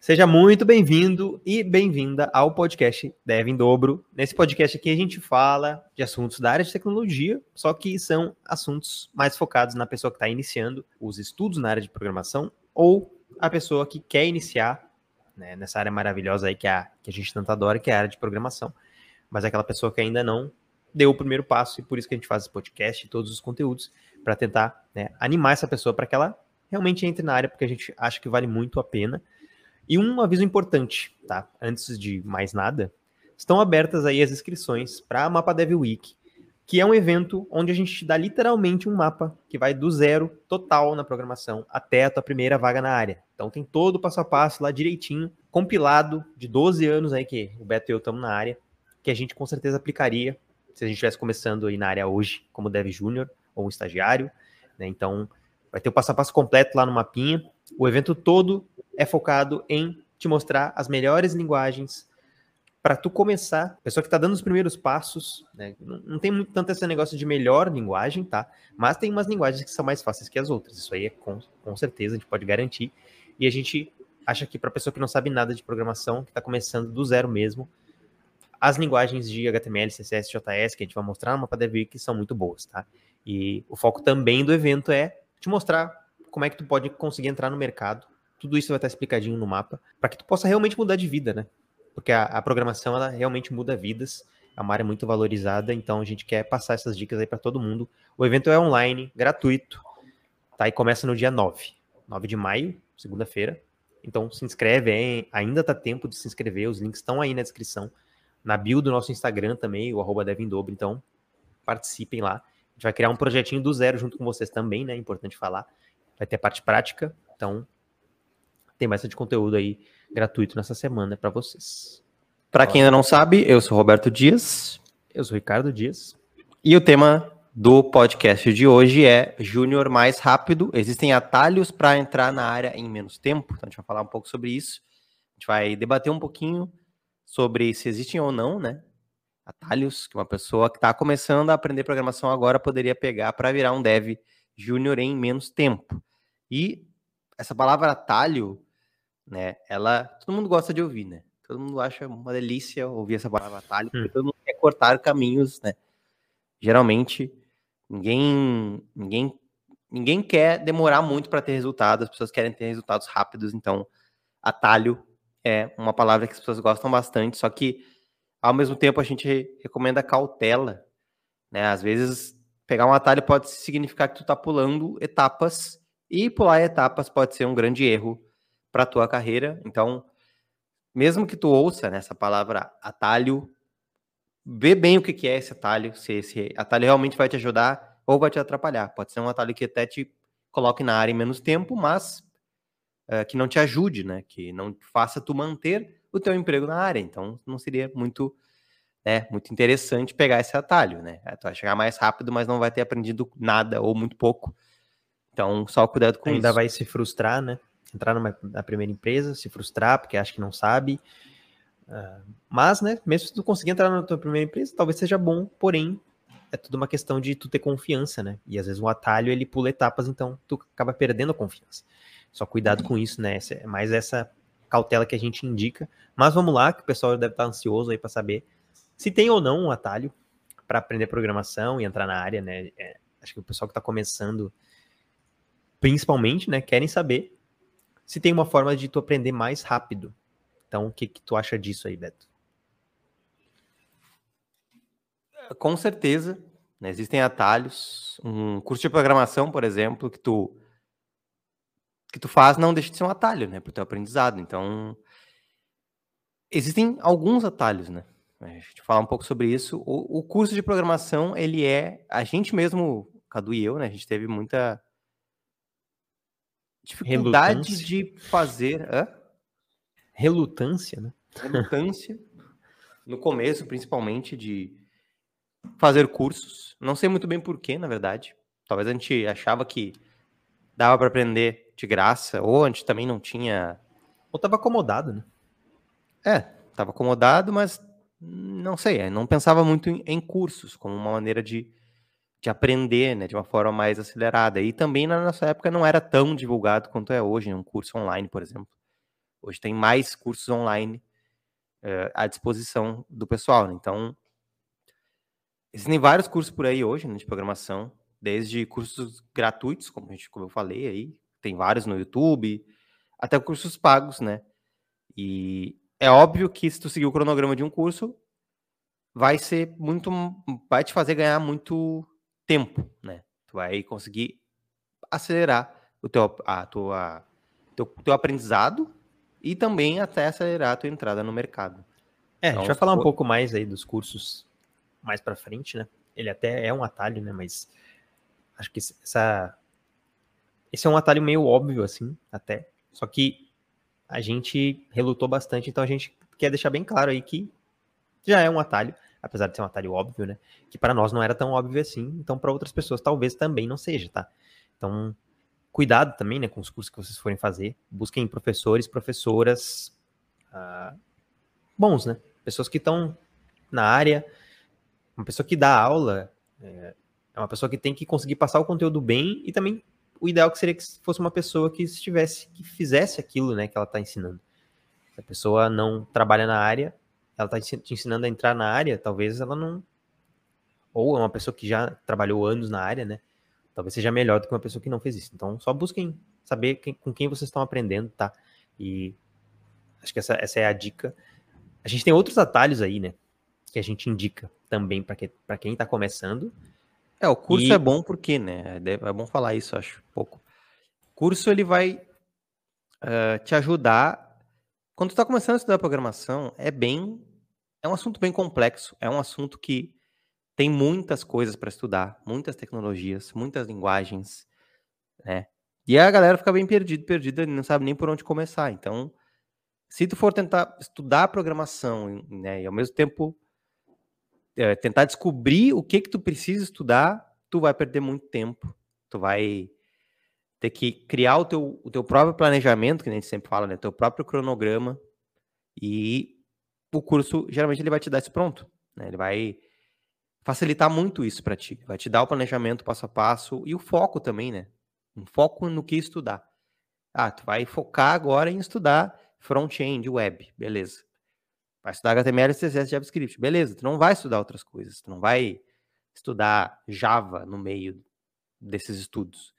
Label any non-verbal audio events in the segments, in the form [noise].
Seja muito bem-vindo e bem-vinda ao podcast Dev em Dobro. Nesse podcast aqui a gente fala de assuntos da área de tecnologia, só que são assuntos mais focados na pessoa que está iniciando os estudos na área de programação ou a pessoa que quer iniciar né, nessa área maravilhosa aí que, a, que a gente tanto adora, que é a área de programação, mas é aquela pessoa que ainda não deu o primeiro passo e por isso que a gente faz esse podcast e todos os conteúdos para tentar né, animar essa pessoa para que ela realmente entre na área, porque a gente acha que vale muito a pena. E um aviso importante, tá? Antes de mais nada, estão abertas aí as inscrições para a Mapa Dev Week, que é um evento onde a gente te dá literalmente um mapa que vai do zero total na programação até a tua primeira vaga na área. Então tem todo o passo a passo lá direitinho, compilado de 12 anos aí que o Beto e eu estamos na área, que a gente com certeza aplicaria se a gente estivesse começando aí na área hoje como Dev Júnior ou um estagiário, né? Então vai ter o passo a passo completo lá no mapinha. O evento todo é focado em te mostrar as melhores linguagens para tu começar, pessoa que está dando os primeiros passos, né? não, não, tem muito tanto esse negócio de melhor linguagem, tá? Mas tem umas linguagens que são mais fáceis que as outras. Isso aí é com, com certeza, a gente pode garantir. E a gente acha que para pessoa que não sabe nada de programação, que está começando do zero mesmo, as linguagens de HTML, CSS, JS que a gente vai mostrar no mapa que são muito boas, tá? E o foco também do evento é te mostrar como é que tu pode conseguir entrar no mercado tudo isso vai estar explicadinho no mapa, para que tu possa realmente mudar de vida, né? Porque a, a, programação, ela realmente muda vidas, é uma área muito valorizada, então a gente quer passar essas dicas aí para todo mundo. O evento é online, gratuito, tá? E começa no dia 9, 9 de maio, segunda-feira. Então se inscreve, é, ainda tá tempo de se inscrever, os links estão aí na descrição, na bio do nosso Instagram também, o arroba Devindobre, então participem lá. A gente vai criar um projetinho do zero junto com vocês também, né? Importante falar. Vai ter parte prática, então tem bastante conteúdo aí gratuito nessa semana para vocês. Para quem ainda não sabe, eu sou Roberto Dias. Eu sou Ricardo Dias. E o tema do podcast de hoje é Júnior mais rápido. Existem atalhos para entrar na área em menos tempo. Então a gente vai falar um pouco sobre isso. A gente vai debater um pouquinho sobre se existem ou não, né? Atalhos que uma pessoa que está começando a aprender programação agora poderia pegar para virar um dev júnior em menos tempo. E essa palavra atalho né? Ela, todo mundo gosta de ouvir, né? Todo mundo acha uma delícia ouvir essa palavra atalho, hum. todo mundo quer cortar caminhos, né? Geralmente, ninguém, ninguém, ninguém quer demorar muito para ter resultados, as pessoas querem ter resultados rápidos, então atalho é uma palavra que as pessoas gostam bastante, só que ao mesmo tempo a gente recomenda cautela, né? Às vezes pegar um atalho pode significar que tu tá pulando etapas e pular etapas pode ser um grande erro para a tua carreira. Então, mesmo que tu ouça nessa né, palavra atalho, vê bem o que é esse atalho, se esse atalho realmente vai te ajudar ou vai te atrapalhar. Pode ser um atalho que até te coloque na área em menos tempo, mas uh, que não te ajude, né? Que não faça tu manter o teu emprego na área. Então, não seria muito, né, muito interessante pegar esse atalho, né? Tu vai chegar mais rápido, mas não vai ter aprendido nada ou muito pouco. Então, só cuidado com Ainda isso. Ainda vai se frustrar, né? Entrar numa, na primeira empresa, se frustrar porque acha que não sabe. Uh, mas, né, mesmo se tu conseguir entrar na tua primeira empresa, talvez seja bom, porém, é tudo uma questão de tu ter confiança, né? E às vezes um atalho ele pula etapas, então tu acaba perdendo a confiança. Só cuidado com isso, né? É mais essa cautela que a gente indica. Mas vamos lá, que o pessoal deve estar ansioso aí para saber se tem ou não um atalho para aprender programação e entrar na área, né? É, acho que o pessoal que está começando, principalmente, né, querem saber se tem uma forma de tu aprender mais rápido. Então, o que, que tu acha disso aí, Beto? Com certeza, né, existem atalhos. Um curso de programação, por exemplo, que tu que tu faz não deixa de ser um atalho, né, para o teu aprendizado. Então, existem alguns atalhos, né? A gente falar um pouco sobre isso. O, o curso de programação, ele é a gente mesmo, Cadu e eu, né? A gente teve muita dificuldade de fazer. Hã? Relutância, né? Relutância. no começo, principalmente, de fazer cursos. Não sei muito bem porquê, na verdade. Talvez a gente achava que dava para aprender de graça, ou a gente também não tinha. Ou estava acomodado, né? É, estava acomodado, mas não sei, não pensava muito em, em cursos como uma maneira de de aprender, né, de uma forma mais acelerada. E também na nossa época não era tão divulgado quanto é hoje, um curso online, por exemplo. Hoje tem mais cursos online uh, à disposição do pessoal. Né? Então, existem vários cursos por aí hoje né, de programação, desde cursos gratuitos, como, a gente, como eu falei aí, tem vários no YouTube, até cursos pagos, né? E é óbvio que se tu seguir o cronograma de um curso, vai ser muito, vai te fazer ganhar muito tempo, né? Tu vai conseguir acelerar o teu, a tua, teu, teu aprendizado e também até acelerar a tua entrada no mercado. É, então, a gente vai falar um pouco mais aí dos cursos mais para frente, né? Ele até é um atalho, né? Mas acho que essa esse é um atalho meio óbvio assim, até. Só que a gente relutou bastante, então a gente quer deixar bem claro aí que já é um atalho, apesar de ser um atalho óbvio, né? Que para nós não era tão óbvio assim, então para outras pessoas talvez também não seja, tá? Então, cuidado também, né, com os cursos que vocês forem fazer. Busquem professores, professoras uh, bons, né? Pessoas que estão na área, uma pessoa que dá aula é, é uma pessoa que tem que conseguir passar o conteúdo bem e também o ideal que seria que fosse uma pessoa que estivesse, que fizesse aquilo, né, que ela está ensinando. Se a pessoa não trabalha na área, ela está te ensinando a entrar na área, talvez ela não. Ou é uma pessoa que já trabalhou anos na área, né? Talvez seja melhor do que uma pessoa que não fez isso. Então, só busquem saber quem, com quem vocês estão aprendendo, tá? E acho que essa, essa é a dica. A gente tem outros atalhos aí, né? Que a gente indica também para que, quem está começando. É, o curso e... é bom porque, né? É, é bom falar isso, acho, um pouco. O curso, ele vai uh, te ajudar. Quando tu está começando a estudar programação, é bem é um assunto bem complexo, é um assunto que tem muitas coisas para estudar, muitas tecnologias, muitas linguagens, né? E a galera fica bem perdida, perdida, não sabe nem por onde começar. Então, se tu for tentar estudar programação, né, e ao mesmo tempo é, tentar descobrir o que que tu precisa estudar, tu vai perder muito tempo. Tu vai ter que criar o teu, o teu próprio planejamento, que a gente sempre fala, né? Teu próprio cronograma e o curso geralmente ele vai te dar isso pronto, né? Ele vai facilitar muito isso para ti, vai te dar o planejamento passo a passo e o foco também, né? Um foco no que estudar. Ah, tu vai focar agora em estudar front-end, web, beleza. Vai estudar HTML, CSS, JavaScript, beleza. Tu não vai estudar outras coisas, tu não vai estudar Java no meio desses estudos.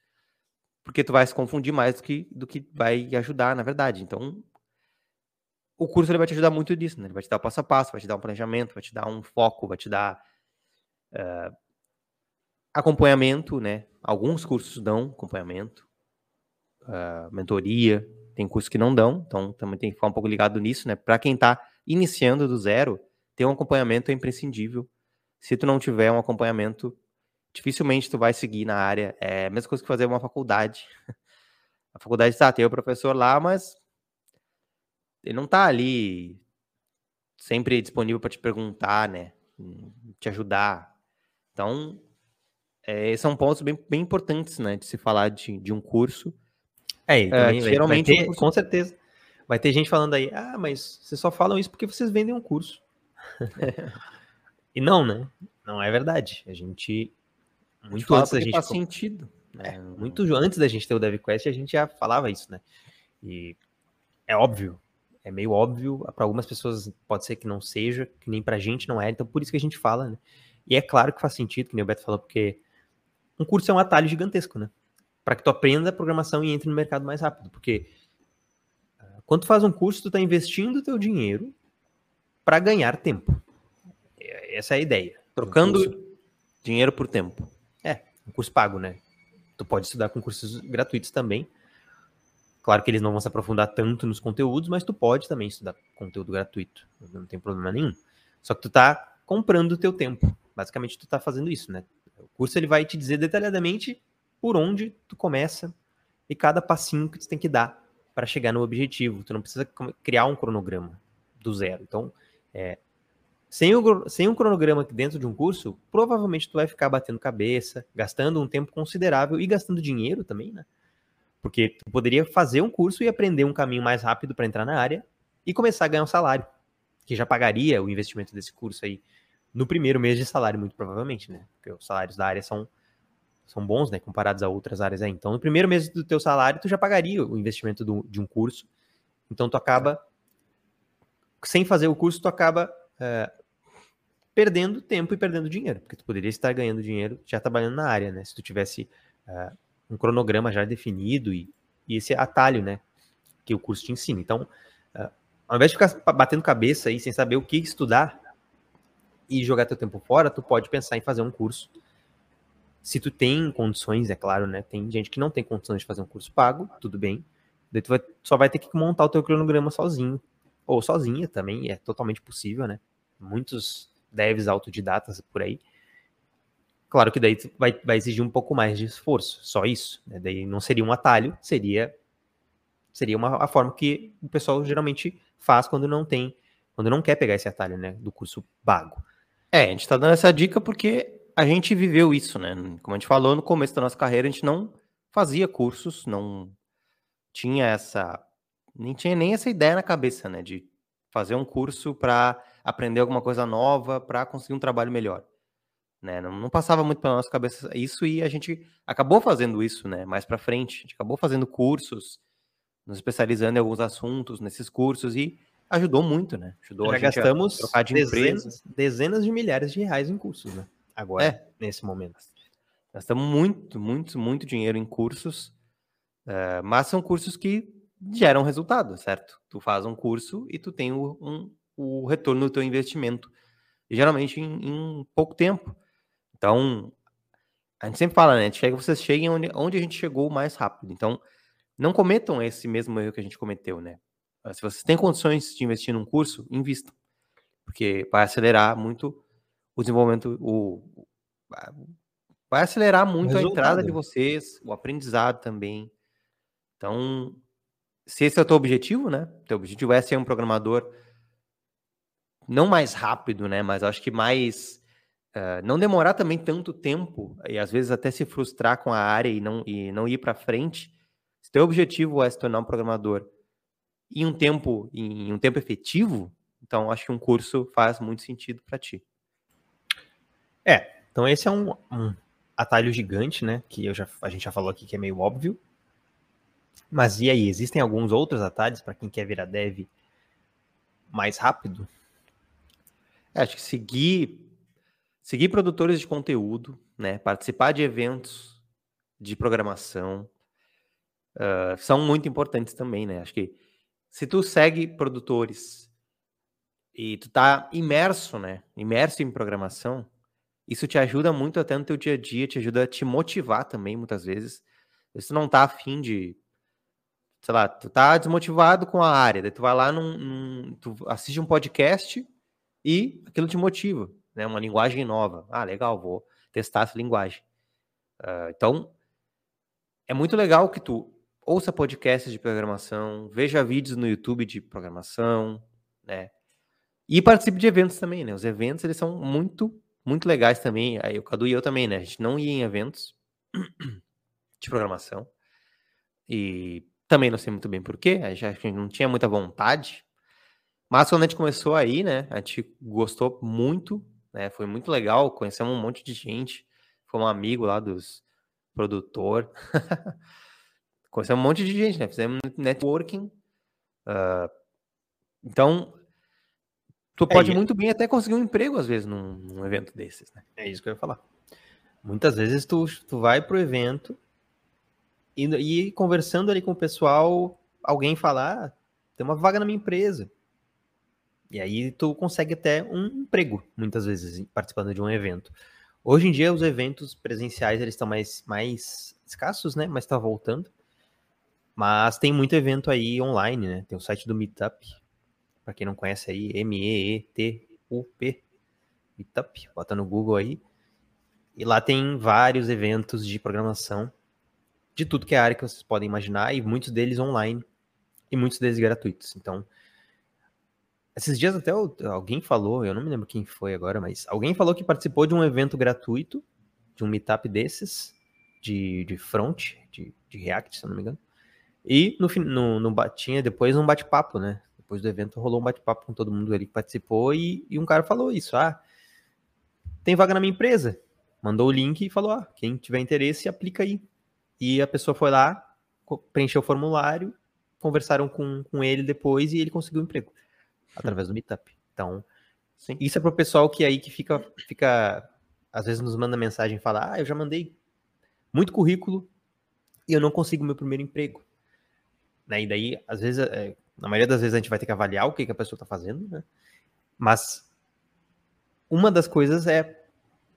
Porque tu vai se confundir mais do que, do que vai ajudar, na verdade. Então, o curso ele vai te ajudar muito disso, né? Ele vai te dar passo a passo, vai te dar um planejamento, vai te dar um foco, vai te dar uh, acompanhamento, né? Alguns cursos dão acompanhamento, uh, mentoria, tem cursos que não dão, então também tem que ficar um pouco ligado nisso, né? Para quem está iniciando do zero, ter um acompanhamento é imprescindível. Se tu não tiver um acompanhamento, dificilmente tu vai seguir na área. É a mesma coisa que fazer uma faculdade. [laughs] A faculdade está, tem o professor lá, mas ele não tá ali sempre disponível para te perguntar, né? Te ajudar. Então, é, são pontos bem, bem importantes, né? De se falar de, de um curso. É, é geralmente. Ter, um curso... Com certeza. Vai ter gente falando aí, ah, mas vocês só falam isso porque vocês vendem um curso. [laughs] e não, né? Não é verdade. A gente. Muito antes da gente. Faz sentido. Né? É, muito antes da gente ter o DevQuest, a gente já falava isso, né? E é óbvio é meio óbvio, para algumas pessoas pode ser que não seja, que nem pra gente não é, então por isso que a gente fala, né? E é claro que faz sentido, que nem o Beto falou, porque um curso é um atalho gigantesco, né? Para que tu aprenda a programação e entre no mercado mais rápido, porque uh, quando tu faz um curso, tu tá investindo o teu dinheiro para ganhar tempo. Essa é a ideia. Trocando um dinheiro por tempo. É, um curso pago, né? Tu pode estudar com cursos gratuitos também, Claro que eles não vão se aprofundar tanto nos conteúdos, mas tu pode também estudar conteúdo gratuito, não tem problema nenhum. Só que tu tá comprando o teu tempo. Basicamente tu tá fazendo isso, né? O curso ele vai te dizer detalhadamente por onde tu começa e cada passinho que tu tem que dar para chegar no objetivo. Tu não precisa criar um cronograma do zero. Então, é, sem, o, sem um cronograma dentro de um curso, provavelmente tu vai ficar batendo cabeça, gastando um tempo considerável e gastando dinheiro também, né? Porque tu poderia fazer um curso e aprender um caminho mais rápido para entrar na área e começar a ganhar um salário, que já pagaria o investimento desse curso aí no primeiro mês de salário, muito provavelmente, né? Porque os salários da área são, são bons, né? Comparados a outras áreas aí. Então, no primeiro mês do teu salário, tu já pagaria o investimento do, de um curso Então tu acaba, sem fazer o curso, tu acaba é, perdendo tempo e perdendo dinheiro, porque tu poderia estar ganhando dinheiro já trabalhando na área, né? Se tu tivesse é, um cronograma já definido e, e, esse atalho, né? Que o curso te ensina. Então, é, ao invés de ficar batendo cabeça aí sem saber o que estudar e jogar teu tempo fora, tu pode pensar em fazer um curso. Se tu tem condições, é claro, né? Tem gente que não tem condições de fazer um curso pago, tudo bem. Daí tu vai, só vai ter que montar o teu cronograma sozinho. Ou sozinha também, é totalmente possível, né? Muitos devs autodidatas por aí. Claro que daí vai, vai exigir um pouco mais de esforço, só isso. Né? Daí não seria um atalho, seria seria uma a forma que o pessoal geralmente faz quando não tem, quando não quer pegar esse atalho, né, do curso pago. É, a gente tá dando essa dica porque a gente viveu isso, né? Como a gente falou no começo da nossa carreira, a gente não fazia cursos, não tinha essa nem tinha nem essa ideia na cabeça, né, de fazer um curso para aprender alguma coisa nova, para conseguir um trabalho melhor. Né? Não, não, passava muito pela nossa cabeça isso e a gente acabou fazendo isso, né? Mais para frente, a gente acabou fazendo cursos, nos especializando em alguns assuntos nesses cursos e ajudou muito, né? Ajudou Já a gente gastamos a trocar de dezenas, dezenas de milhares de reais em cursos, né? Agora, é. nesse momento. Gastamos muito, muito, muito dinheiro em cursos, uh, mas são cursos que geram resultado, certo? Tu faz um curso e tu tem o, um, o retorno do teu investimento, e geralmente em, em, pouco tempo. Então, a gente sempre fala, né? A gente quer que vocês cheguem onde, onde a gente chegou mais rápido. Então, não cometam esse mesmo erro que a gente cometeu, né? Se vocês têm condições de investir num curso, invistam. Porque vai acelerar muito o desenvolvimento, o, vai acelerar muito a entrada de vocês, o aprendizado também. Então, se esse é o teu objetivo, né? Teu objetivo é ser um programador não mais rápido, né? Mas acho que mais uh, não demorar também tanto tempo e às vezes até se frustrar com a área e não, e não ir para frente. Se teu objetivo é se tornar um programador em um tempo em um tempo efetivo, então acho que um curso faz muito sentido para ti. É, então esse é um, um atalho gigante, né? Que eu já, a gente já falou aqui que é meio óbvio, mas e aí, existem alguns outros atalhos para quem quer virar dev mais rápido? É, acho que seguir seguir produtores de conteúdo, né, participar de eventos de programação uh, são muito importantes também, né? Acho que se tu segue produtores e tu tá imerso, né, imerso em programação, isso te ajuda muito até no teu dia a dia, te ajuda a te motivar também muitas vezes. Se tu não tá afim de sei lá, tu tá desmotivado com a área, daí tu vai lá num, num, tu assiste um podcast e aquilo te motiva, né? Uma linguagem nova. Ah, legal, vou testar essa linguagem. Uh, então, é muito legal que tu ouça podcasts de programação, veja vídeos no YouTube de programação, né? E participe de eventos também, né? Os eventos, eles são muito, muito legais também. Aí o Cadu e eu também, né? A gente não ia em eventos [clears throat] de programação. E também não sei muito bem porquê, a gente não tinha muita vontade. Mas quando a gente começou aí, né, a gente gostou muito, né, foi muito legal, conhecemos um monte de gente, foi um amigo lá dos produtor, [laughs] conhecemos um monte de gente, né, fizemos networking, uh, então tu é, pode muito bem até conseguir um emprego às vezes num, num, evento desses, né? É isso que eu ia falar. Muitas vezes tu, tu vai pro evento e, e conversando ali com o pessoal, alguém falar, ah, tem uma vaga na minha empresa. E aí tu consegue até um emprego, muitas vezes, participando de um evento. Hoje em dia, os eventos presenciais, eles estão mais, mais escassos, né? Mas está voltando. Mas tem muito evento aí online, né? Tem o site do Meetup. Para quem não conhece aí, M-E-E-T-U-P. Meetup, bota no Google aí. E lá tem vários eventos de programação de tudo que é área que vocês podem imaginar, e muitos deles online, e muitos deles gratuitos. Então, esses dias até alguém falou, eu não me lembro quem foi agora, mas alguém falou que participou de um evento gratuito, de um meetup desses, de, de front, de, de React, se eu não me engano. E no, no, no tinha depois um bate-papo, né? Depois do evento rolou um bate-papo com todo mundo ali que participou e, e um cara falou isso: ah, tem vaga na minha empresa. Mandou o link e falou: ah, quem tiver interesse, aplica aí. E a pessoa foi lá, preencheu o formulário conversaram com, com ele depois e ele conseguiu um emprego através do Meetup. Então, Sim. isso é pro pessoal que aí que fica, fica às vezes nos manda mensagem e fala: Ah, eu já mandei muito currículo e eu não consigo meu primeiro emprego. Né? E daí, às vezes, é, na maioria das vezes a gente vai ter que avaliar o que, que a pessoa está fazendo, né? Mas uma das coisas é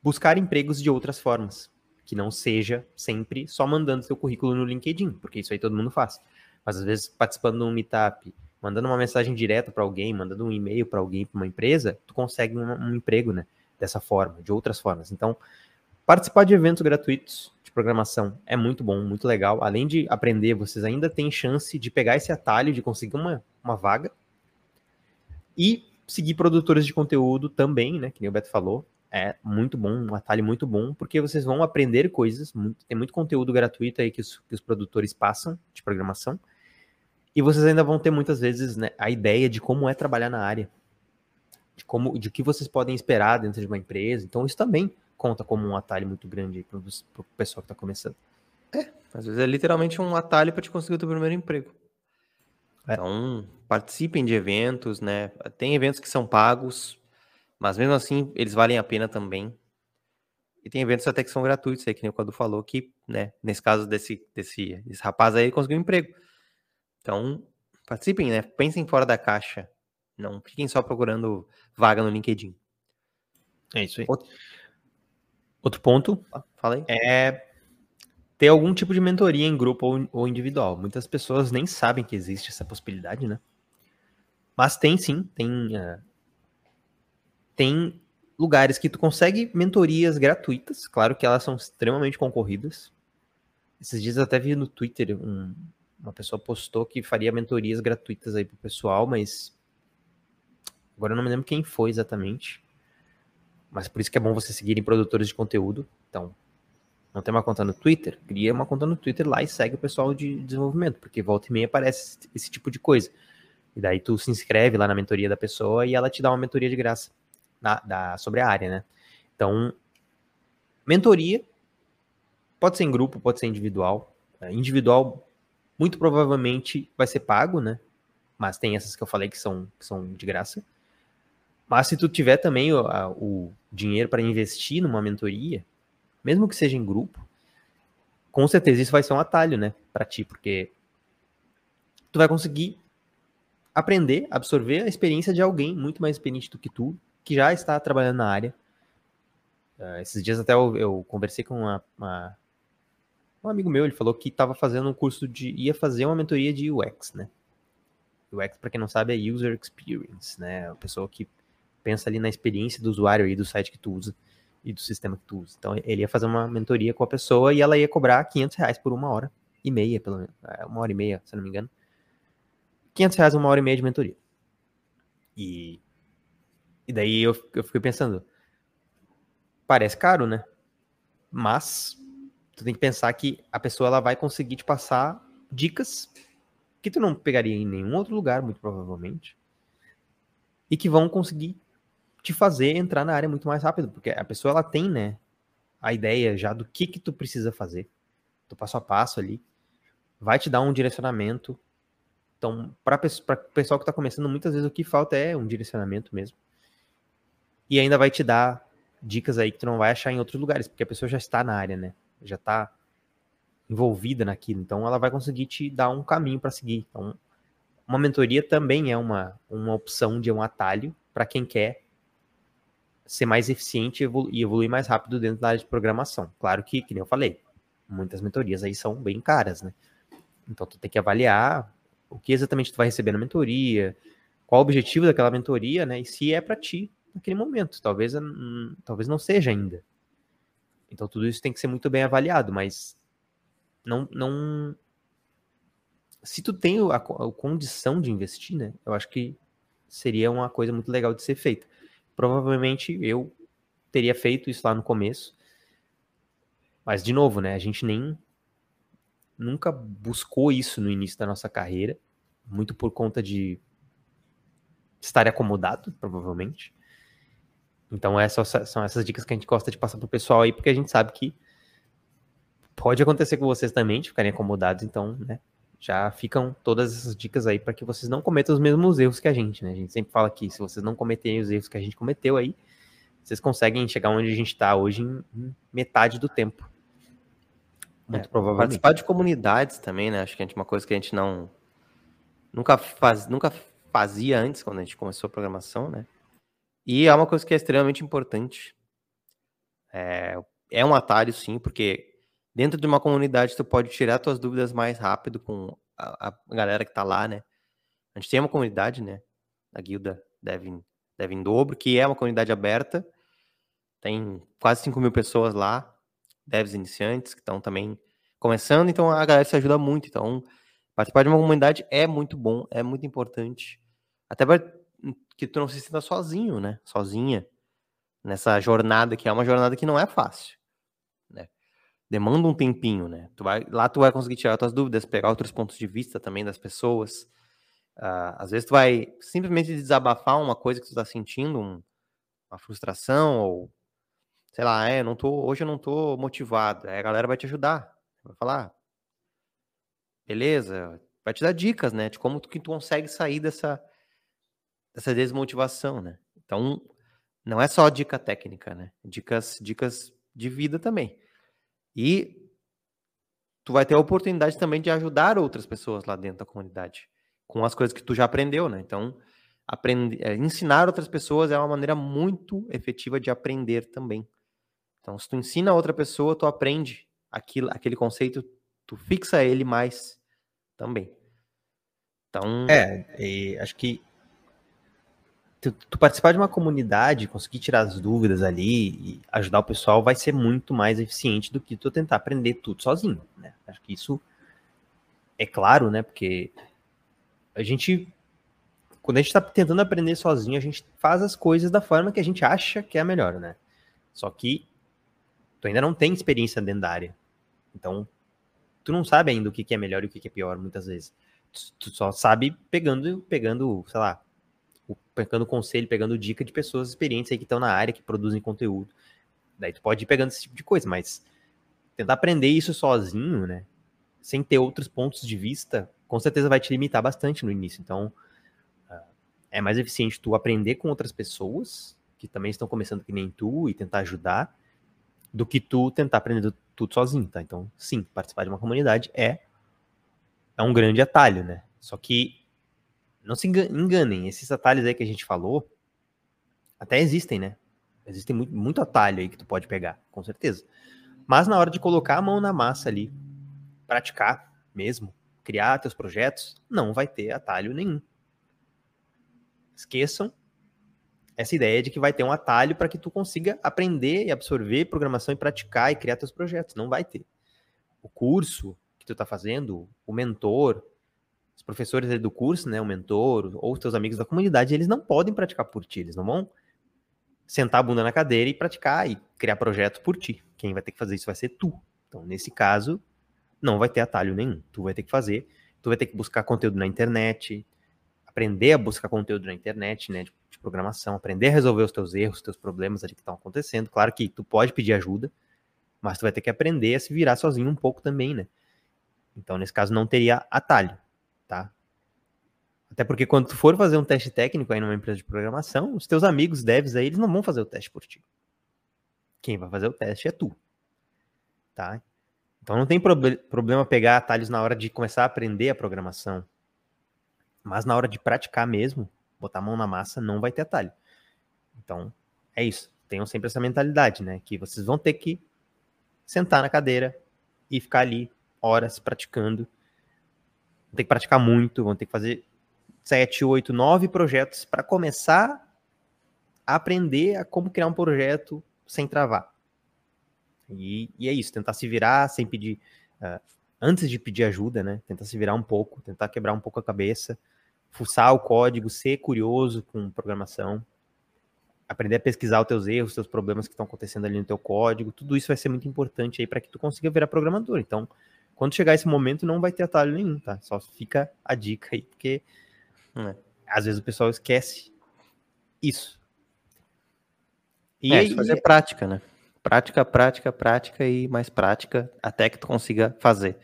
buscar empregos de outras formas, que não seja sempre só mandando seu currículo no LinkedIn, porque isso aí todo mundo faz. Mas às vezes participando de um meetup, mandando uma mensagem direta para alguém, mandando um e-mail para alguém, para uma empresa, tu consegue um, um emprego, né? Dessa forma, de outras formas. Então, participar de eventos gratuitos de programação é muito bom, muito legal. Além de aprender, vocês ainda têm chance de pegar esse atalho, de conseguir uma, uma vaga. E seguir produtores de conteúdo também, né? Que nem o Beto falou. É muito bom, um atalho muito bom, porque vocês vão aprender coisas. Muito, tem muito conteúdo gratuito aí que os, que os produtores passam de programação. E vocês ainda vão ter muitas vezes né, a ideia de como é trabalhar na área. De como, de que vocês podem esperar dentro de uma empresa. Então, isso também conta como um atalho muito grande para o pessoal que está começando. É, às vezes é literalmente um atalho para te conseguir o teu primeiro emprego. É. Então, participem de eventos, né? Tem eventos que são pagos, mas mesmo assim eles valem a pena também. E tem eventos até que são gratuitos, aí que nem o Cadu falou, que, né, nesse caso desse, desse, desse rapaz aí, ele conseguiu um emprego. Então, participem, né? Pensem fora da caixa. Não fiquem só procurando vaga no LinkedIn. É isso aí. Outro, Outro ponto Fala aí. é ter algum tipo de mentoria em grupo ou, ou individual. Muitas pessoas nem sabem que existe essa possibilidade, né? Mas tem sim, tem, uh, tem lugares que tu consegue mentorias gratuitas, claro que elas são extremamente concorridas. Esses dias eu até vi no Twitter um, uma pessoa postou que faria mentorias gratuitas aí pro pessoal, mas agora eu não me lembro quem foi exatamente. Mas por isso que é bom você seguir em produtores de conteúdo. Então, não tem uma conta no Twitter? Cria uma conta no Twitter lá e segue o pessoal de desenvolvimento, porque volta e meia aparece esse tipo de coisa. E daí tu se inscreve lá na mentoria da pessoa e ela te dá uma mentoria de graça na, da, sobre a área, né? Então, mentoria pode ser em grupo, pode ser individual. É, individual muito provavelmente vai ser pago, né? Mas tem essas que eu falei que são, que são de graça. Mas se tu tiver também o, a, o dinheiro para investir numa mentoria, mesmo que seja em grupo, com certeza isso vai ser um atalho, né, para ti, porque tu vai conseguir aprender, absorver a experiência de alguém muito mais experiente do que tu, que já está trabalhando na área. Uh, esses dias até eu, eu conversei com uma, uma um amigo meu, ele falou que estava fazendo um curso de. ia fazer uma mentoria de UX, né? UX, para quem não sabe, é User Experience, né? A pessoa que pensa ali na experiência do usuário e do site que tu usa e do sistema que tu usa. Então, ele ia fazer uma mentoria com a pessoa e ela ia cobrar 500 reais por uma hora e meia, pelo menos. É, uma hora e meia, se não me engano. 500 reais uma hora e meia de mentoria. E, e daí eu, eu fiquei pensando, parece caro, né? Mas tu tem que pensar que a pessoa ela vai conseguir te passar dicas que tu não pegaria em nenhum outro lugar, muito provavelmente, e que vão conseguir te fazer entrar na área muito mais rápido, porque a pessoa ela tem, né, a ideia já do que que tu precisa fazer, do passo a passo ali, vai te dar um direcionamento. Então, para o pessoal que está começando, muitas vezes o que falta é um direcionamento mesmo. E ainda vai te dar dicas aí que tu não vai achar em outros lugares, porque a pessoa já está na área, né? Já está envolvida naquilo, então ela vai conseguir te dar um caminho para seguir. Então, uma mentoria também é uma, uma opção de um atalho para quem quer ser mais eficiente e, evolu e evoluir mais rápido dentro da área de programação. Claro que, que nem eu falei, muitas mentorias aí são bem caras, né? Então tu tem que avaliar o que exatamente tu vai receber na mentoria, qual o objetivo daquela mentoria, né? E se é para ti naquele momento. Talvez, hum, talvez não seja ainda. Então tudo isso tem que ser muito bem avaliado, mas não, não se tu tem a, a, condição de investir, né? Eu acho que seria uma coisa muito legal de ser feita. Provavelmente eu teria feito isso lá no começo, mas de novo, né? A gente nem nunca buscou isso no início da nossa carreira, muito por conta de estar acomodado, provavelmente. Então essas são essas dicas que a gente gosta de passar pro pessoal aí, porque a gente sabe que pode acontecer com vocês também, de ficarem acomodados, então, né, já ficam todas essas dicas aí para que vocês não cometam os mesmos erros que a gente, né? A gente sempre fala que se vocês não cometerem os erros que a gente cometeu aí, vocês conseguem chegar onde a gente está hoje em metade do tempo. Muito é, provavelmente. Participar de comunidades também, né? Acho que é uma coisa que a gente não nunca faz, nunca fazia antes quando a gente começou a programação, né? E é uma coisa que é extremamente importante. É, é um atalho, sim, porque dentro de uma comunidade tu pode tirar tuas dúvidas mais rápido com a, a galera que tá lá, né? A gente tem uma comunidade, né? A guilda Devin, Devin Dobro, que é uma comunidade aberta. Tem quase 5 mil pessoas lá, devs iniciantes, que estão também começando, então a galera se ajuda muito. Então, participar de uma comunidade é muito bom, é muito importante. Até para que tu não se sinta sozinho, né? Sozinha nessa jornada, que é uma jornada que não é fácil demanda um tempinho, né? Tu vai, lá tu vai conseguir tirar tuas dúvidas, pegar outros pontos de vista também das pessoas. Uh, às vezes tu vai simplesmente desabafar uma coisa que tu tá sentindo, um, uma frustração, ou sei lá, é, não tô, hoje eu não tô motivado. Aí a galera vai te ajudar, vai falar, beleza, vai te dar dicas, né, de como tu, que tu consegue sair dessa, dessa desmotivação, né? Então, não é só dica técnica, né? Dicas, dicas de vida também. E tu vai ter a oportunidade também de ajudar outras pessoas lá dentro da comunidade com as coisas que tu já aprendeu, né? Então, aprender, é, ensinar outras pessoas é uma maneira muito efetiva de aprender também. Então, se tu ensina outra pessoa, tu aprende aquilo, aquele conceito, tu fixa ele mais também. Então, é, acho que tu, tu, participar de uma comunidade, conseguir tirar as dúvidas ali e ajudar o pessoal vai ser muito mais eficiente do que tu tentar aprender tudo sozinho, né? Acho que isso é claro, né? Porque a gente, quando a gente está tentando aprender sozinho, a gente faz as coisas da forma que a gente acha que é a melhor, né? Só que tu ainda não tem experiência dentro da área. Então, tu não sabe ainda o que, é melhor e o que, que é pior, muitas vezes. Tu, tu só sabe pegando, pegando, sei lá, pegando conselho, pegando dica de pessoas experientes aí que estão na área, que produzem conteúdo. Daí tu pode ir pegando esse tipo de coisa, mas tentar aprender isso sozinho, né? Sem ter outros pontos de vista, com certeza vai te limitar bastante no início. Então, ah, é mais eficiente tu aprender com outras pessoas que também estão começando que nem tu e tentar ajudar, do que tu tentar aprender tudo sozinho, tá? Então, sim, participar de uma comunidade é é um grande atalho, né? Só que não se enganem, esses atalhos aí que a gente falou, até existem, né? Existem muito, muito atalho aí que tu pode pegar, com certeza. Mas na hora de colocar a mão na massa ali, praticar mesmo, criar teus projetos, não vai ter atalho nenhum. Esqueçam essa ideia de que vai ter um atalho para que tu consiga aprender e absorver programação e praticar e criar teus projetos. Não vai ter. O curso que tu está fazendo, o mentor, professores do curso, né, o mentor, ou os teus amigos da comunidade, eles não podem praticar por ti, eles não vão sentar a bunda na cadeira e praticar e criar projetos por ti. Quem vai ter que fazer isso vai ser tu. Então, nesse caso, não vai ter atalho nenhum. Tu vai ter que fazer, tu vai ter que buscar conteúdo na internet, aprender a buscar conteúdo na internet, né, de, de programação, aprender a resolver os teus erros, os teus problemas ali que estão acontecendo. Claro que tu pode pedir ajuda, mas tu vai ter que aprender a se virar sozinho um pouco também, né? Então, nesse caso, não teria atalho tá? Até porque quando tu for fazer um teste técnico aí numa empresa de programação, os teus amigos devs aí, eles não vão fazer o teste por ti. Quem vai fazer o teste é tu. Tá? Então não tem prob problema pegar atalhos na hora de começar a aprender a programação. Mas na hora de praticar mesmo, botar a mão na massa, não vai ter atalho. Então, é isso. Tenham sempre essa mentalidade, né? Que vocês vão ter que sentar na cadeira e ficar ali horas praticando vão ter que praticar muito, vão ter que fazer sete, oito, nove projetos para começar a aprender a como criar um projeto sem travar. E, e é isso, tentar se virar sem pedir, uh, antes de pedir ajuda, né? Tentar se virar um pouco, tentar quebrar um pouco a cabeça, fuçar o código, ser curioso com programação, aprender a pesquisar os teus erros, os teus problemas que estão acontecendo ali no teu código, tudo isso vai ser muito importante aí para que tu consiga virar programador. Então, quando chegar esse momento, não vai ter atalho nenhum, tá? Só fica a dica aí, porque é. às vezes o pessoal esquece isso. E é, aí, fazer prática, né? Prática, prática, prática e mais prática até que tu consiga fazer.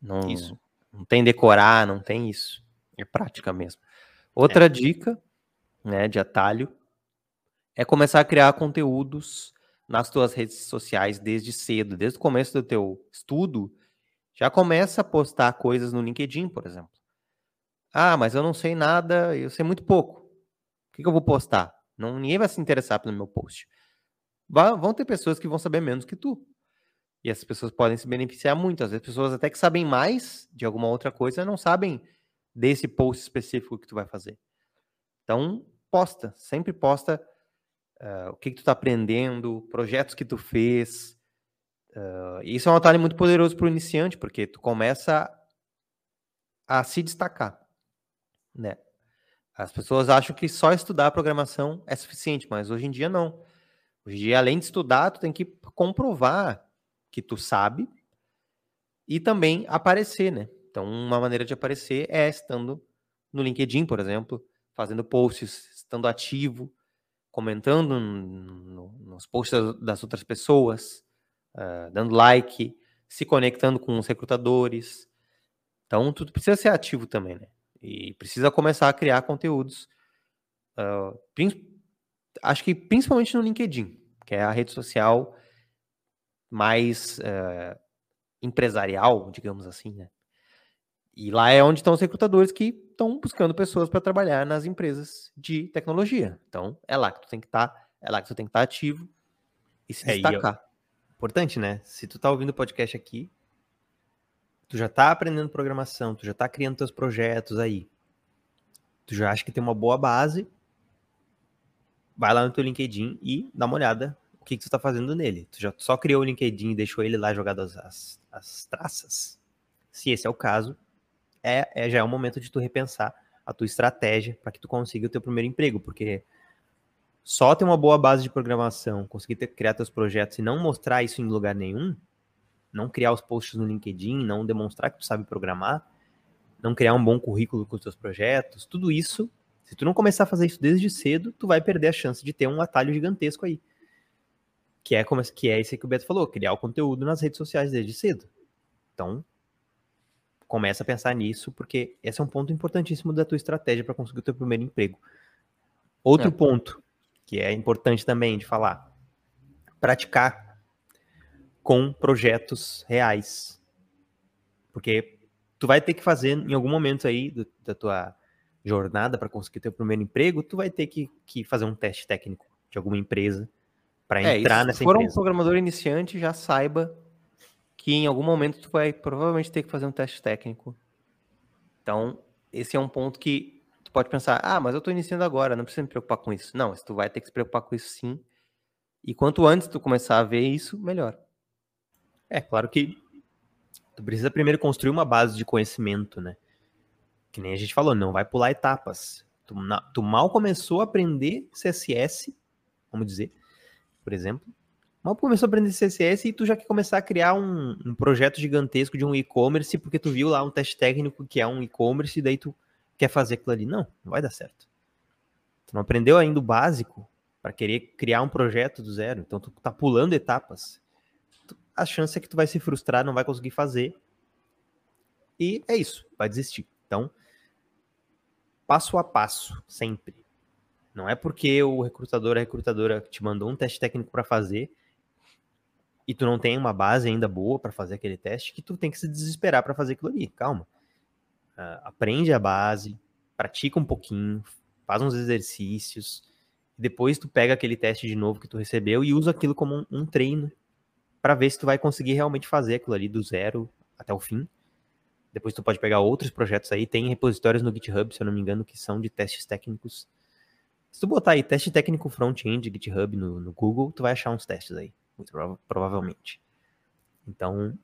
Não, isso. Não tem decorar, não tem isso. É prática mesmo. Outra é. dica, né, de atalho, é começar a criar conteúdos nas tuas redes sociais desde cedo, desde o começo do teu estudo, já começa a postar coisas no LinkedIn, por exemplo. Ah, mas eu não sei nada, eu sei muito pouco. O que, que eu vou postar? Não, ninguém vai se interessar pelo meu post. vão ter pessoas que vão saber menos que tu. E essas pessoas podem se beneficiar muito. Às vezes, pessoas até que sabem mais de alguma outra coisa não sabem desse post específico que tu vai fazer. Então, posta. Sempre posta uh, o que, que tu está aprendendo, projetos que tu fez. Uh, isso é um atalho muito poderoso para o iniciante, porque tu começa a se destacar, né? As pessoas acham que só estudar programação é suficiente, mas hoje em dia não. Hoje em dia, além de estudar, tu tem que comprovar que tu sabe e também aparecer, né? Então, uma maneira de aparecer é estando no LinkedIn, por exemplo, fazendo posts, estando ativo, comentando no, nos posts das outras pessoas, uh, dando like, se conectando com os recrutadores. Então, tudo precisa ser ativo também, né? E precisa começar a criar conteúdos. Uh, acho que principalmente no LinkedIn, que é a rede social mais uh, empresarial, digamos assim, né? E lá é onde estão os recrutadores que estão buscando pessoas para trabalhar nas empresas de tecnologia. Então, é lá que tu tem que estar, tá, é lá que tu tem que estar tá ativo e se é, destacar. Importante, né? Se tu tá ouvindo o podcast aqui, tu já tá aprendendo programação, tu já tá criando teus projetos aí, tu já acha que tem uma boa base, vai lá no teu LinkedIn e dá uma olhada o que, que tu tá fazendo nele. Tu já só criou o LinkedIn e deixou ele lá jogado as, as, as traças? Se esse é o caso, é, é, já é o momento de tu repensar a tua estratégia para que tu consiga o teu primeiro emprego, porque só ter uma boa base de programação, conseguir ter, criar teus projetos e não mostrar isso em lugar nenhum, não criar os posts no LinkedIn, não demonstrar que tu sabe programar, não criar um bom currículo com os teus projetos, tudo isso, se tu não começar a fazer isso desde cedo, tu vai perder a chance de ter um atalho gigantesco aí. Que é como que é esse que o Beto falou, criar o conteúdo nas redes sociais desde cedo. Então, começa a pensar nisso, porque esse é um ponto importantíssimo da tua estratégia para conseguir o teu primeiro emprego. Outro é. ponto que é importante também de falar, praticar com projetos reais. Porque tu vai ter que fazer em algum momento aí do, da tua jornada para conseguir teu primeiro emprego, tu vai ter que, que fazer um teste técnico de alguma empresa para é, entrar nessa se for empresa. um programador iniciante, já saiba que em algum momento tu vai provavelmente ter que fazer um teste técnico. Então, esse é um ponto que pode pensar, ah, mas eu estou iniciando agora, não precisa me preocupar com isso. Não, tu vai ter que se preocupar com isso sim. E quanto antes tu começar a ver isso, melhor. É, claro que tu precisa primeiro construir uma base de conhecimento, né? Que nem a gente falou, não vai pular etapas. Tu, na, tu mal começou a aprender CSS, vamos dizer, por exemplo. Mal começou a aprender CSS e tu já quer começar a criar um, um projeto gigantesco de um e-commerce porque tu viu lá um teste técnico que é um e-commerce e daí tu quer fazer aquilo ali. Não, não vai dar certo. Tu não aprendeu ainda o básico para querer criar um projeto do zero. Então tu tá pulando etapas a chance é que tu vai se frustrar, não vai conseguir fazer. E é isso, vai desistir. Então, passo a passo, sempre. Não é porque o recrutador, a recrutadora te mandou um teste técnico para fazer e tu não tem uma base ainda boa para fazer aquele teste que tu tem que se desesperar para fazer aquilo ali. Calma. Uh, aprende a base, pratica um pouquinho, faz uns exercícios, depois tu pega aquele teste de novo que tu recebeu e usa aquilo como um, um treino para ver se tu vai conseguir realmente fazer aquilo ali do zero até o fim. Depois tu pode pegar outros projetos aí, tem repositórios no GitHub, se eu não me engano, que são de testes técnicos. Se tu botar aí teste técnico front-end GitHub no, no, Google, tu vai achar uns testes aí, muito prova provavelmente. Então,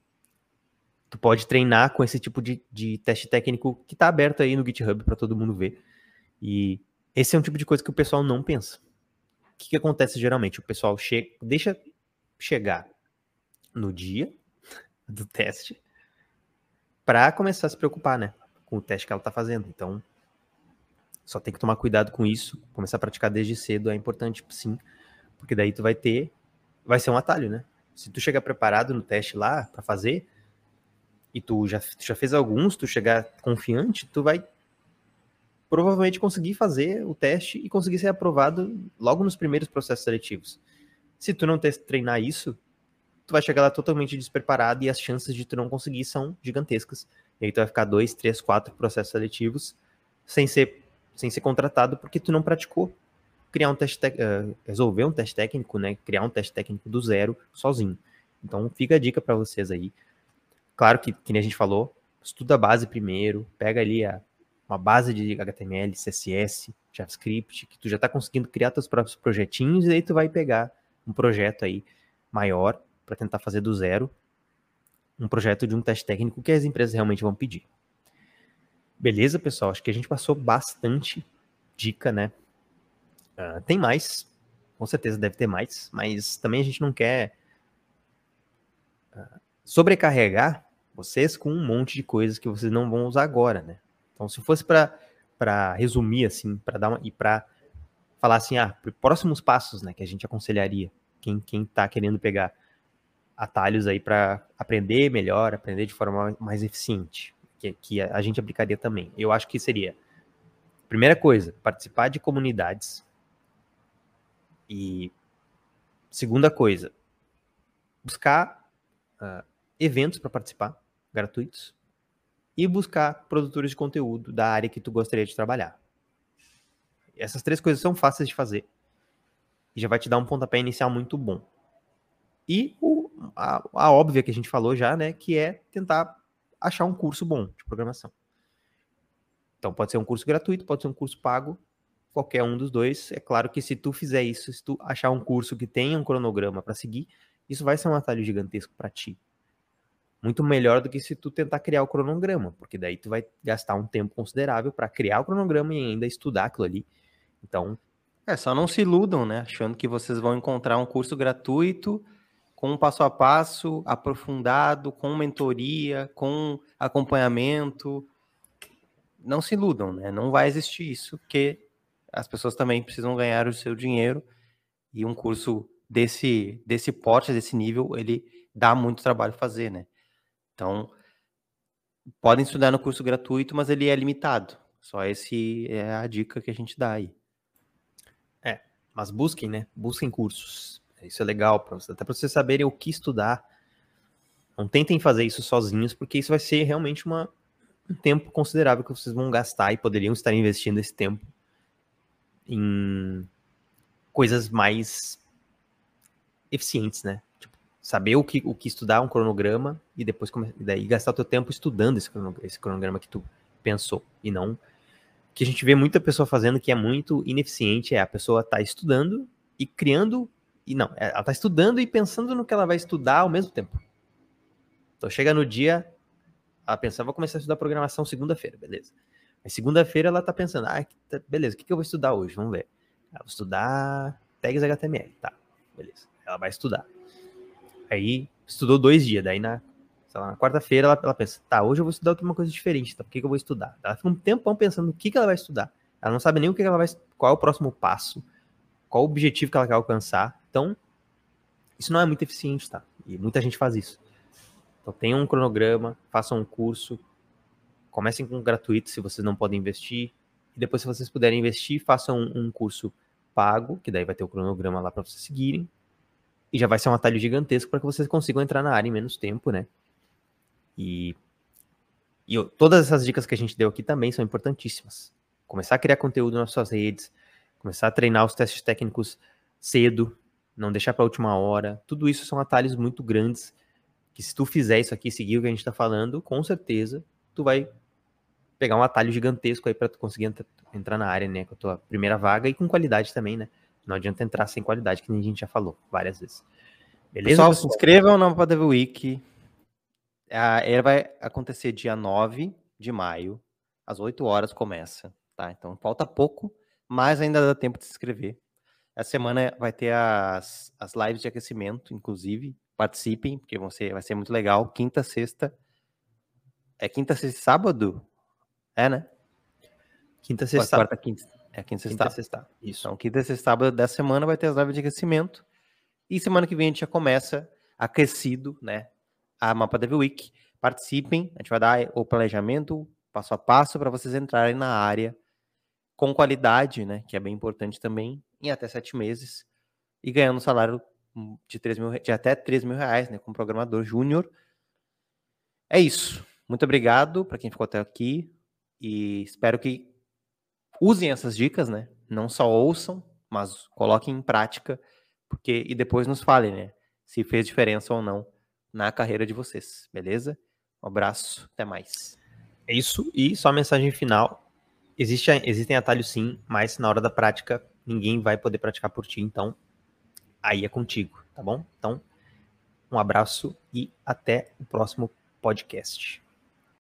tu pode treinar com esse tipo de, de teste técnico que está aberto aí no GitHub para todo mundo ver. E esse é um tipo de coisa que o pessoal não pensa. O que, que acontece geralmente? O pessoal chega, deixa chegar no dia do teste para começar a se preocupar, né, com o teste que ela está fazendo. Então, só tem que tomar cuidado com isso, começar a praticar desde cedo é importante, sim, porque daí tu vai ter, vai ser um atalho, né? Se tu chegar preparado no teste lá para fazer, e tu já, já fez alguns, tu chegar confiante, tu vai provavelmente conseguir fazer o teste e conseguir ser aprovado logo nos primeiros processos seletivos. Se tu não treinar isso, tu vai chegar lá totalmente despreparado e as chances de tu não conseguir são gigantescas. E aí tu vai ficar dois, três, quatro processos seletivos sem ser, sem ser contratado porque tu não praticou. Criar um teste, uh, resolver um teste técnico, né? Criar um teste técnico do zero sozinho. Então fica a dica para vocês aí. Claro que, que nem a gente falou, estuda a base primeiro, pega ali a, uma base de HTML, CSS, JavaScript, que tu já está conseguindo criar teus próprios projetinhos, e aí tu vai pegar um projeto aí maior para tentar fazer do zero um projeto de um teste técnico que as empresas realmente vão pedir. Beleza, pessoal? Acho que a gente passou bastante dica, né? Uh, tem mais, com certeza deve ter mais, mas também a gente não quer uh, sobrecarregar vocês com um monte de coisas que vocês não vão usar agora, né? Então, se fosse para resumir, assim, para dar uma, e para falar assim, ah, próximos passos, né, que a gente aconselharia quem quem está querendo pegar atalhos aí para aprender melhor, aprender de forma mais eficiente, que, que a gente aplicaria também. Eu acho que seria, primeira coisa, participar de comunidades. E segunda coisa, buscar uh, eventos para participar, gratuitos, e buscar produtores de conteúdo da área que tu gostaria de trabalhar. Essas três coisas são fáceis de fazer e já vai te dar um pontapé inicial muito bom. E o, a, a óbvia que a gente falou já, né, que é tentar achar um curso bom de programação. Então pode ser um curso gratuito, pode ser um curso pago, qualquer um dos dois. É claro que se tu fizer isso, se tu achar um curso que tenha um cronograma para seguir, isso vai ser um atalho gigantesco para ti. Muito melhor do que se tu tentar criar o cronograma, porque daí tu vai gastar um tempo considerável para criar o cronograma e ainda estudar aquilo ali. Então, é só não se iludam, né, achando que vocês vão encontrar um curso gratuito com um passo a passo aprofundado, com mentoria, com acompanhamento. Não se iludam, né? Não vai existir isso, porque as pessoas também precisam ganhar o seu dinheiro e um curso desse desse porte, desse nível, ele dá muito trabalho fazer, né? Então, podem estudar no curso gratuito, mas ele é limitado. Só esse é a dica que a gente dá aí. É, mas busquem, né? Busquem cursos. Isso é legal, pra até para vocês saberem o que estudar. Não tentem fazer isso sozinhos, porque isso vai ser realmente uma, um tempo considerável que vocês vão gastar e poderiam estar investindo esse tempo em coisas mais eficientes, né? Saber o que, o que estudar, um cronograma, e depois e daí gastar teu tempo estudando esse cronograma, esse cronograma que tu pensou, e não que a gente vê muita pessoa fazendo que é muito ineficiente, é a pessoa tá estudando e criando e não, é, ela está estudando e pensando no que ela vai estudar ao mesmo tempo. Então chega no dia, ela pensa, vou começar a estudar programação segunda-feira, beleza. Aí segunda-feira ela está pensando, ah, tá, beleza, o que, que eu vou estudar hoje? Vamos ver. Ela vai estudar tags HTML, tá, beleza. Ela vai estudar. Aí estudou dois dias, daí na, lá, na quarta-feira ela, ela, pensa, tá, hoje eu vou estudar uma coisa diferente, tá, o que, que eu vou estudar? Ela fica um tempão pensando o que, que ela vai estudar. Ela não sabe nem o que, que ela vai, qual é o próximo passo, qual o objetivo que ela quer alcançar. Então, isso não é muito eficiente, tá? E muita gente faz isso. Então, tenham um cronograma, façam um curso, comecem com gratuito se vocês não podem investir. E depois, se vocês puderem investir, façam um curso pago, que daí vai ter o cronograma lá para vocês seguirem. E já vai ser um atalho gigantesco para que vocês consigam entrar na área em menos tempo, né? E, e todas essas dicas que a gente deu aqui também são importantíssimas. Começar a criar conteúdo nas suas redes, começar a treinar os testes técnicos cedo, não deixar para a última hora. Tudo isso são atalhos muito grandes que se tu fizer isso aqui, seguir o que a gente está falando, com certeza tu vai pegar um atalho gigantesco aí para tu conseguir entrar na área, né, com a tua primeira vaga e com qualidade também, né? Não adianta entrar sem qualidade, que a gente já falou várias vezes. Beleza? Pessoal, se inscrevam no Padre Week. Ele vai acontecer dia 9 de maio, às 8 horas começa, tá? Então falta pouco, mas ainda dá tempo de se inscrever. Essa semana vai ter as, as lives de aquecimento, inclusive. Participem, porque vão ser, vai ser muito legal. Quinta, sexta. É quinta, sexta e sábado? É, né? Quinta, sexta. Quarta, quinta. É quinta, sexta. Quinta, sexta. Isso. Então, quinta, sexta, sábado dessa semana vai ter as lives de aquecimento. E semana que vem a gente já começa aquecido, né? A Mapa Dev Week. participem, a gente vai dar o planejamento passo a passo para vocês entrarem na área com qualidade, né? Que é bem importante também, em até sete meses, e ganhando um salário de, 3 mil, de até 3 mil reais, né? Como programador júnior. É isso. Muito obrigado para quem ficou até aqui e espero que usem essas dicas, né? Não só ouçam, mas coloquem em prática, porque e depois nos falem, né? Se fez diferença ou não na carreira de vocês, beleza? Um abraço, até mais. É isso, e só a mensagem final. Existe, existem atalhos sim, mas na hora da prática ninguém vai poder praticar por ti, então aí é contigo, tá bom? Então, um abraço e até o próximo podcast.